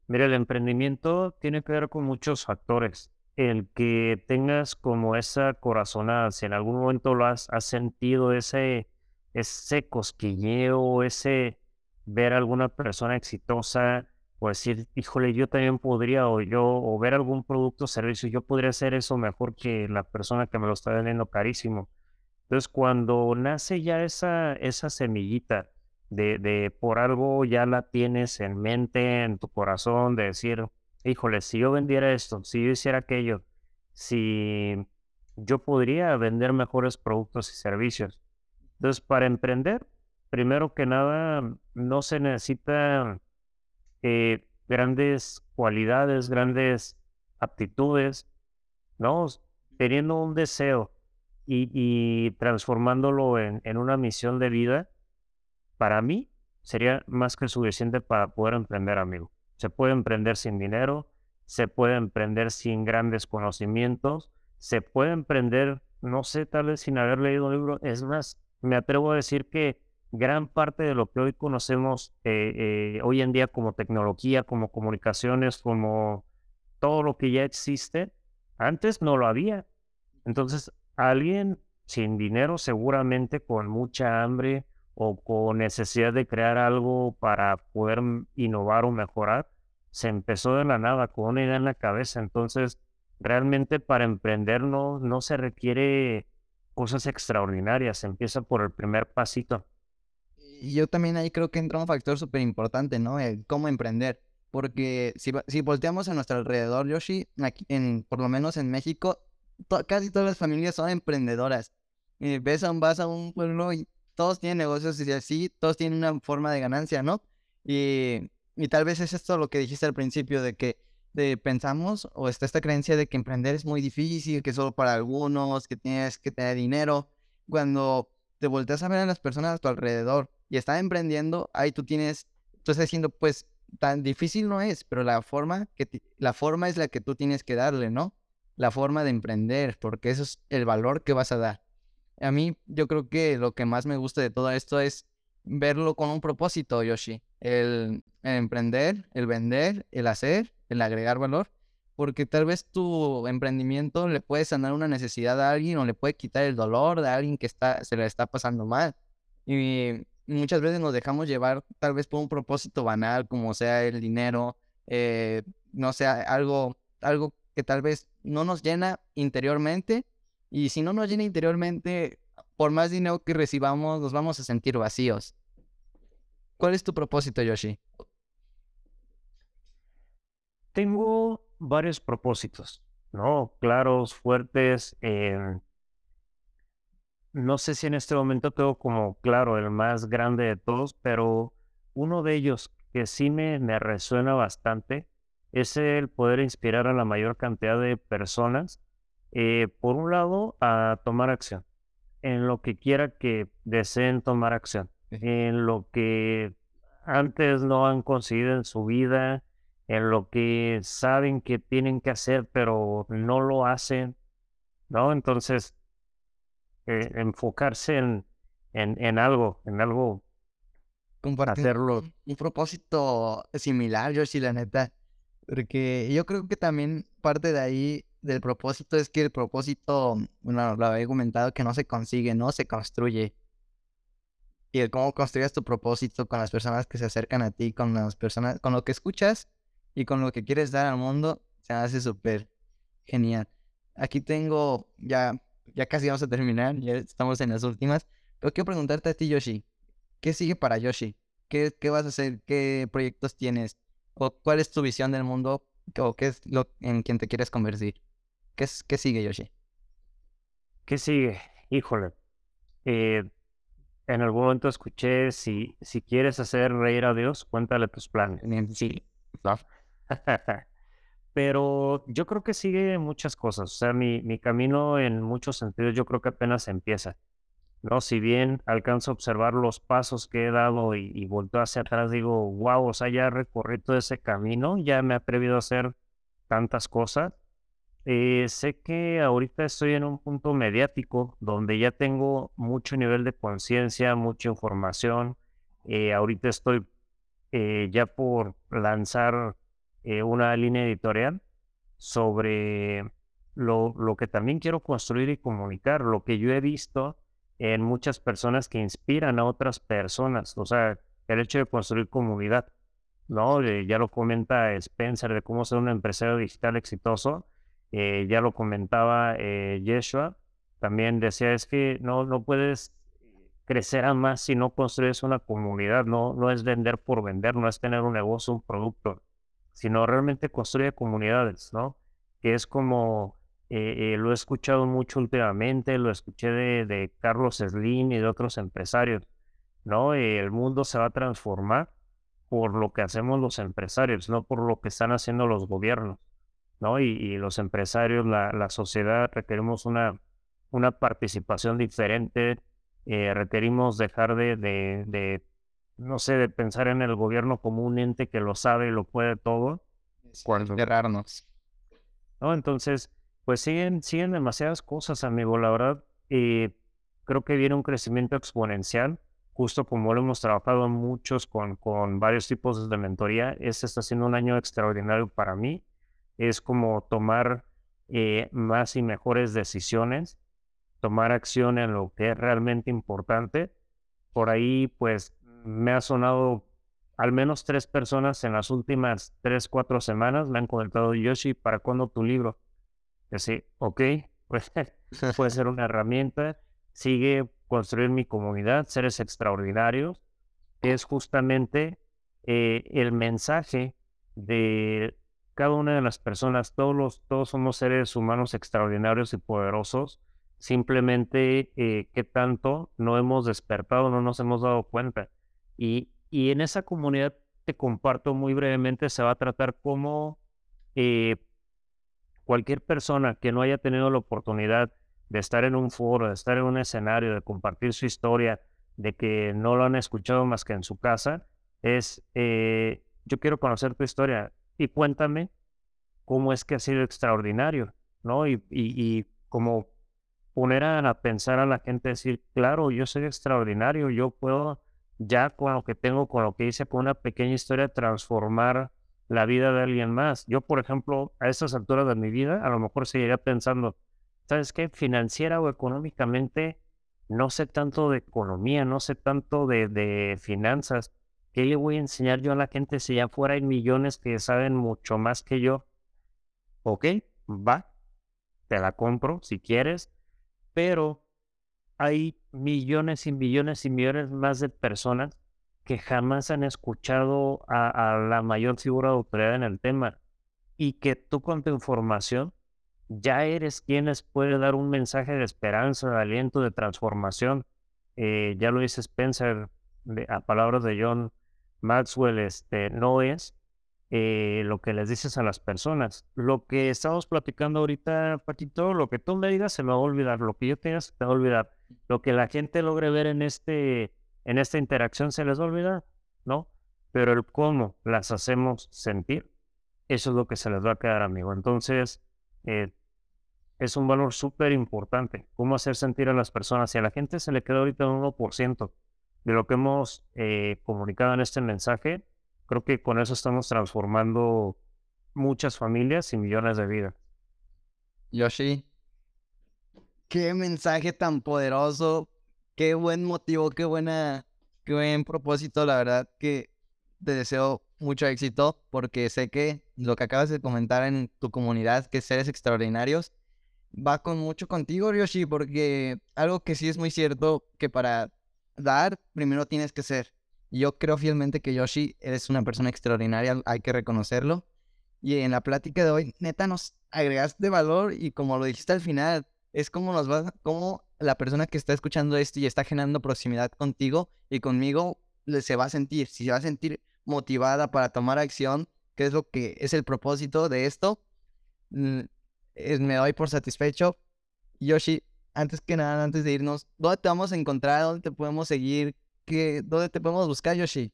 Mira, el emprendimiento tiene que ver con muchos factores el que tengas como esa corazonada, si en algún momento lo has, sentido ese, ese cosquilleo, ese ver a alguna persona exitosa o decir, híjole, yo también podría, o yo, o ver algún producto o servicio, yo podría hacer eso mejor que la persona que me lo está vendiendo carísimo. Entonces, cuando nace ya esa, esa semillita de, por algo ya la tienes en mente, en tu corazón, de decir, híjole, si yo vendiera esto, si yo hiciera aquello, si yo podría vender mejores productos y servicios. Entonces, para emprender, primero que nada, no se necesita eh, grandes cualidades, grandes aptitudes, ¿no? Teniendo un deseo y, transformándolo en, una misión de vida, para mí sería más que suficiente para poder emprender, amigo. Se puede emprender sin dinero, se puede emprender sin grandes conocimientos, se puede emprender, no sé, tal vez sin haber leído un libro. Es más, me atrevo a decir que gran parte de lo que hoy conocemos eh, eh, hoy en día como tecnología, como comunicaciones, como todo lo que ya existe, antes no lo había. Entonces, alguien sin dinero, seguramente con mucha hambre o con necesidad de crear algo para poder innovar o mejorar, se empezó de la nada con una idea en la cabeza. Entonces, realmente para emprender no, no se requiere cosas extraordinarias, se empieza por el primer pasito. Y yo también ahí creo que entra un factor súper importante, ¿no? El cómo emprender. Porque si, si volteamos a nuestro alrededor, Yoshi, aquí en, por lo menos en México, casi todas las familias son emprendedoras. Y ves a un, vas a un pueblo y todos tienen negocios y así, todos tienen una forma de ganancia, ¿no? Y, y tal vez es esto lo que dijiste al principio, de que de, pensamos o está esta creencia de que emprender es muy difícil, que solo para algunos, que tienes que tener dinero. Cuando te volteas a ver a las personas a tu alrededor y están emprendiendo, ahí tú tienes, tú estás diciendo, pues tan difícil no es, pero la forma, que la forma es la que tú tienes que darle, ¿no? La forma de emprender, porque eso es el valor que vas a dar. A mí yo creo que lo que más me gusta de todo esto es verlo con un propósito, Yoshi. El, emprender, el vender, el hacer, el agregar valor. Porque tal vez tu emprendimiento le puede sanar una necesidad a alguien o le puede quitar el dolor de alguien que está, se le está pasando mal. Y muchas veces nos dejamos llevar tal vez por un propósito banal, como sea el dinero, eh, no sea algo, algo que tal vez no nos llena interiormente. Y si no nos llena interiormente, por más dinero que recibamos, nos vamos a sentir vacíos. ¿Cuál es tu propósito, Yoshi? Tengo varios propósitos, ¿no? Claros, fuertes. Eh, no sé si en este momento tengo como claro el más grande de todos, pero uno de ellos que sí me, me resuena bastante es el poder inspirar a la mayor cantidad de personas, eh, por un lado, a tomar acción en lo que quiera que deseen tomar acción, en lo que antes no han conseguido en su vida, en lo que saben que tienen que hacer, pero no lo hacen, ¿no? Entonces, eh, enfocarse en, en, en, algo, en algo, hacerlo. Un propósito similar, yo sí, la neta, porque yo creo que también parte de ahí del propósito es que el propósito, bueno, lo había comentado, que no se consigue, no se construye. Y el cómo construyes tu propósito con las personas que se acercan a ti, con las personas, con lo que escuchas y con lo que quieres dar al mundo, se hace súper genial. Aquí tengo, ya, ya casi vamos a terminar, ya estamos en las últimas. Pero quiero preguntarte a ti, Yoshi, ¿qué sigue para Yoshi? ¿Qué, qué vas a hacer? ¿Qué proyectos tienes? ¿O cuál es tu visión del mundo? ¿O qué es lo en quien te quieres convertir? ¿Qué, qué sigue, Yoshi? ¿Qué sigue? Híjole. Eh, en algún momento escuché, si, si quieres hacer reír a Dios, cuéntale tus planes. Sí. Pero yo creo que sigue muchas cosas. O sea, mi, mi camino en muchos sentidos yo creo que apenas empieza. ¿no? Si bien alcanzo a observar los pasos que he dado y, y vuelto hacia atrás, digo, wow, o sea, ya recorrido todo ese camino, ya me ha atrevido a hacer tantas cosas. Eh, sé que ahorita estoy en un punto mediático donde ya tengo mucho nivel de conciencia, mucha información. Eh, ahorita estoy eh, ya por lanzar una línea editorial sobre lo, lo que también quiero construir y comunicar, lo que yo he visto en muchas personas que inspiran a otras personas, o sea, el hecho de construir comunidad. ¿no? Eh, ya lo comenta Spencer de cómo ser un empresario digital exitoso, eh, ya lo comentaba eh, Yeshua, también decía es que no, no puedes crecer a más si no construyes una comunidad, no, no es vender por vender, no es tener un negocio, un producto, sino realmente construye comunidades, ¿no? Que es como, lo he escuchado mucho últimamente, lo escuché de, de Carlos Slim y de otros empresarios, ¿no? el mundo se va a transformar por lo que hacemos los empresarios, no por lo que están haciendo los gobiernos, ¿no? Y, los empresarios, la, sociedad, requerimos una, una participación diferente, eh, requerimos dejar de, de, no sé, de pensar en el gobierno como un ente que lo sabe y lo puede todo. Cuando... Cerrarnos. ¿No? Entonces, pues siguen, siguen demasiadas cosas, amigo, la verdad. y creo que viene un crecimiento exponencial justo como lo hemos trabajado muchos con, con varios tipos de mentoría, este está siendo un año extraordinario para mí. Es como tomar eh, más y mejores decisiones, tomar acción en lo que es realmente importante. Por ahí, pues, me ha sonado al menos tres personas en las últimas tres, cuatro semanas me han comentado, Yoshi, ¿para cuándo tu libro? Y así, ok, pues puede ser una herramienta. Sigue construir mi comunidad, seres extraordinarios, es justamente eh, el mensaje de cada una de las personas, todos, los, todos somos seres humanos extraordinarios y poderosos, simplemente eh, que tanto no hemos despertado, no nos hemos dado cuenta. Y, y en esa comunidad te comparto muy brevemente, se va a tratar como eh, cualquier persona que no haya tenido la oportunidad de estar en un foro, de estar en un escenario, de compartir su historia, de que no lo han escuchado más que en su casa, es, eh, yo quiero conocer tu historia y cuéntame cómo es que ha sido extraordinario, ¿no? Y, y, como poner a, pensar a la gente, decir, claro, yo soy extraordinario, yo puedo ya con lo que tengo, con lo que hice, con una pequeña historia, transformar la vida de alguien más. Yo, por ejemplo, a estas alturas de mi vida, a lo mejor seguiría pensando, ¿sabes qué? Financiera o económicamente, no sé tanto de economía, no sé tanto de, finanzas. ¿Qué le voy a enseñar yo a la gente si ya fuera hay millones que saben mucho más que yo? Ok, va, te la compro si quieres, pero hay millones y millones y millones más de personas que jamás han escuchado a, la mayor figura de autoridad en el tema y que tú con tu información ya eres quien les puede dar un mensaje de esperanza, de aliento, de transformación. Eh, ya lo dice Spencer, a palabras de John Maxwell, este, no es eh, lo que les dices a las personas. Lo que estamos platicando ahorita, Paquito, lo que tú me digas se va a olvidar, lo que yo tenga se te va a olvidar. Lo que la gente logre ver en, este, en esta interacción se les va a olvidar, ¿no? Pero el cómo las hacemos sentir, eso es lo que se les va a quedar, amigo. Entonces, eh, es un valor súper importante. Cómo hacer sentir a las personas. Si a la gente se le queda ahorita un 1% de lo que hemos eh, comunicado en este mensaje, creo que con eso estamos transformando muchas familias y millones de vidas. Yoshi, qué mensaje tan poderoso, qué buen motivo, qué buena, qué buen propósito, la verdad que te deseo mucho éxito porque sé que lo que acabas de comentar en tu comunidad, que seres extraordinarios, va con mucho contigo, Ryoshi, porque algo que sí es muy cierto, que para dar, primero tienes que ser. Yo creo fielmente que Yoshi eres una persona extraordinaria, hay que reconocerlo. Y en la plática de hoy, neta, nos agregaste valor y como lo dijiste al final, es como nos va, como la persona que está escuchando esto y está generando proximidad contigo y conmigo se va a sentir, si se va a sentir motivada para tomar acción, que es lo que es el propósito de esto, mm, me doy por satisfecho. Yoshi, antes que nada, antes de irnos, ¿dónde te vamos a encontrar? ¿Dónde te podemos seguir? ¿Qué, ¿Dónde te podemos buscar, Yoshi?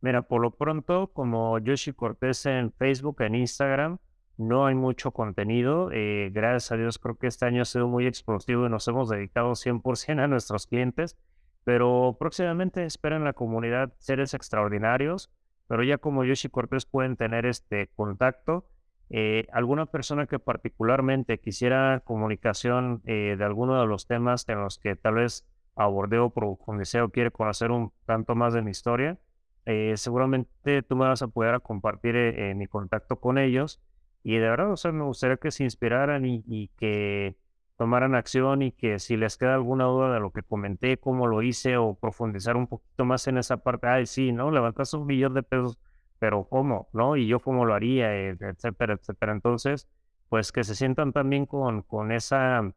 Mira, por lo pronto, como Yoshi Cortés en Facebook, en Instagram, no hay mucho contenido. Eh, gracias a Dios, creo que este año ha sido muy explosivo y nos hemos dedicado 100% a nuestros clientes. Pero próximamente esperen la comunidad seres extraordinarios. Pero ya como Yoshi Cortés pueden tener este contacto. Eh, alguna persona que particularmente quisiera comunicación eh, de alguno de los temas en los que tal vez abordé o profundicé o quiere conocer un tanto más de mi historia, eh, seguramente tú me vas a poder compartir eh, mi contacto con ellos. Y de verdad, o sea, me gustaría que se inspiraran y, que tomaran acción y que si les queda alguna duda de lo que comenté, cómo lo hice o profundizar un poquito más en esa parte, ay, sí, ¿no? Levantas un millón de pesos, pero ¿cómo? ¿No? Y yo cómo lo haría, eh, etcétera, etcétera. Entonces, pues que se sientan también con, con esa,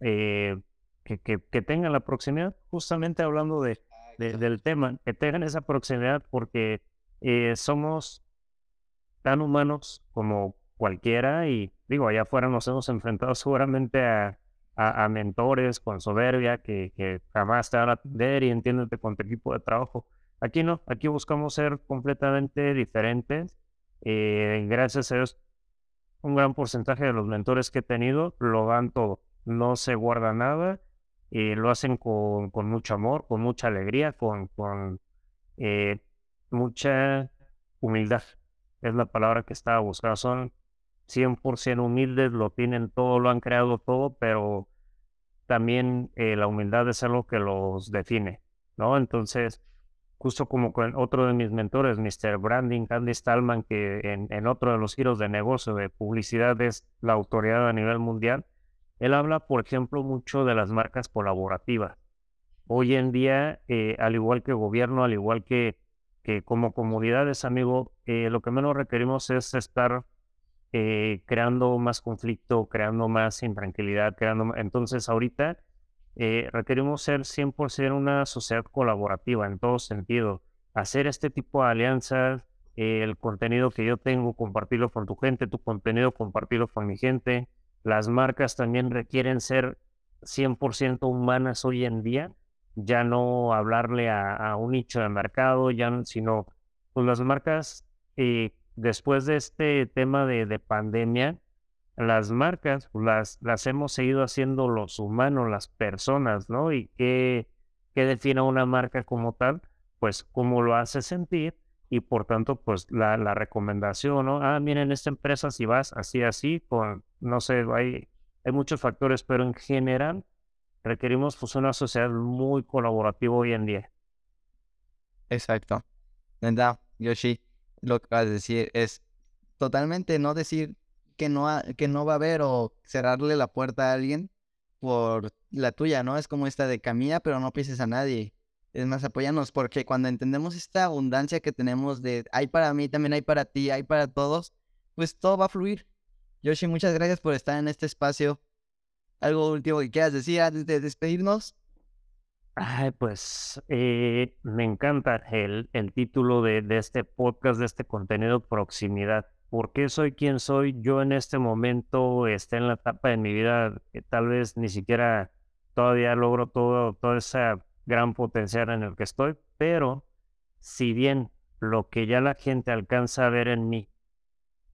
que, que, que tengan la proximidad, justamente hablando de, del tema, que tengan esa proximidad porque eh, somos tan humanos como cualquiera y digo, allá afuera nos hemos enfrentado seguramente a, a, mentores con soberbia que, que, jamás te van a atender y entiéndete con tu equipo de trabajo. Aquí no, aquí buscamos ser completamente diferentes. Eh, gracias a Dios, un gran porcentaje de los mentores que he tenido lo dan todo, no se guarda nada y lo hacen con, mucho amor, con mucha alegría, con, con eh, mucha humildad. Es la palabra que estaba buscando. Son 100% humildes, lo tienen todo, lo han creado todo, pero también eh, la humildad es algo que los define, ¿no? Entonces, justo como con otro de mis mentores, Mr. Branding, Andy Stallman, que en, otro de los giros de negocio de publicidad es la autoridad a nivel mundial, él habla, por ejemplo, mucho de las marcas colaborativas. Hoy en día, eh, al igual que gobierno, al igual que, que como comunidades, amigo, eh, lo que menos requerimos es estar eh, creando más conflicto, creando más intranquilidad, creando... Entonces, ahorita requerimos ser 100% una sociedad colaborativa en todo sentido. Hacer este tipo de alianzas, el contenido que yo tengo, compartirlo con tu gente, tu contenido, compartirlo con mi gente, las marcas también requieren ser 100% humanas hoy en día, ya no hablarle a, un nicho de mercado, ya, sino pues las marcas, eh, después de este tema de, pandemia, las marcas las, las hemos seguido haciendo los humanos, las personas, ¿no? Y qué, qué define una marca como tal, pues cómo lo hace sentir y por tanto, pues la, la recomendación, ¿no? Ah, miren, esta empresa si vas así, así, con, no sé, hay, hay muchos factores, pero en general requerimos pues una sociedad muy colaborativa hoy en día. Exacto. ¿Verdad, Yoshi? Lo que vas a decir es totalmente no decir que no, que no va a haber o cerrarle la puerta a alguien por la tuya, ¿no? Es como esta de camilla, pero no pises a nadie. Es más, apoyanos, porque cuando entendemos esta abundancia que tenemos de hay para mí, también hay para ti, hay para todos, pues todo va a fluir. Yoshi, muchas gracias por estar en este espacio. ¿Algo último que quieras decir antes de despedirnos? Ay, pues eh, me encanta el, el título de, de, este podcast, de este contenido, proximidad. ¿Por qué soy quien soy? Yo en este momento estoy en la etapa de mi vida que tal vez ni siquiera todavía logro todo, toda esa gran potencial en el que estoy, pero si bien lo que ya la gente alcanza a ver en mí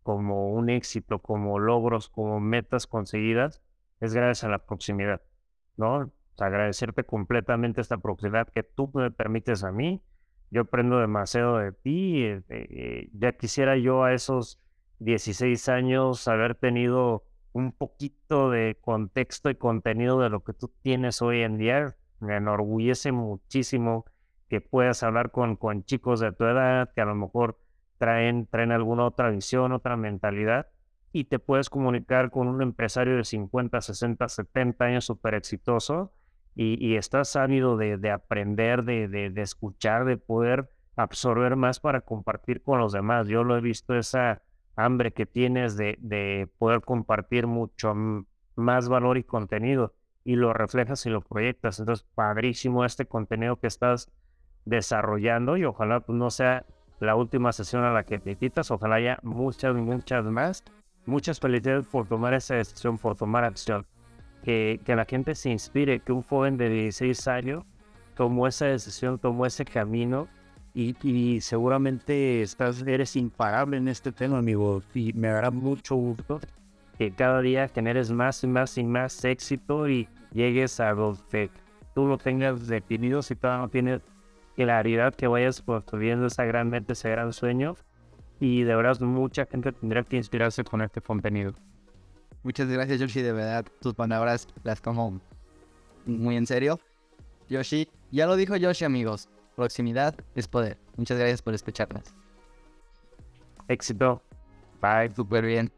como un éxito, como logros, como metas conseguidas, es gracias a la proximidad, ¿no? agradecerte completamente esta proximidad que tú me permites a mí. Yo aprendo demasiado de ti. Eh, eh, ya quisiera yo a esos 16 años haber tenido un poquito de contexto y contenido de lo que tú tienes hoy en día me enorgullece muchísimo que puedas hablar con, con chicos de tu edad que a lo mejor traen, traen alguna otra visión, otra mentalidad y te puedes comunicar con un empresario de 50, 60, 70 años súper exitoso y, y, estás ávido de, de aprender, de, de, de, escuchar, de poder absorber más para compartir con los demás. Yo lo he visto, esa hambre que tienes de, de poder compartir mucho más valor y contenido y lo reflejas y lo proyectas. Entonces, padrísimo este contenido que estás desarrollando y ojalá pues, no sea la última sesión a la que te invitas, ojalá haya muchas, muchas más. Muchas felicidades por tomar esa decisión, por tomar acción. Que, que la gente se inspire, que un joven de 16 años tomó esa decisión, tomó ese camino y, y, seguramente estás, eres imparable en este tema, amigo. Y me dará mucho gusto que cada día generes más y más y más éxito y llegues a donde tú lo tengas definido, si todavía no tienes claridad que vayas construyendo esa gran mente, ese gran sueño. Y de verdad mucha gente tendría que inspirarse con este contenido. Muchas gracias Yoshi, de verdad tus palabras las tomo muy en serio. Yoshi, ya lo dijo Yoshi amigos, proximidad es poder. Muchas gracias por escucharnos. Éxito. Bye. Súper bien.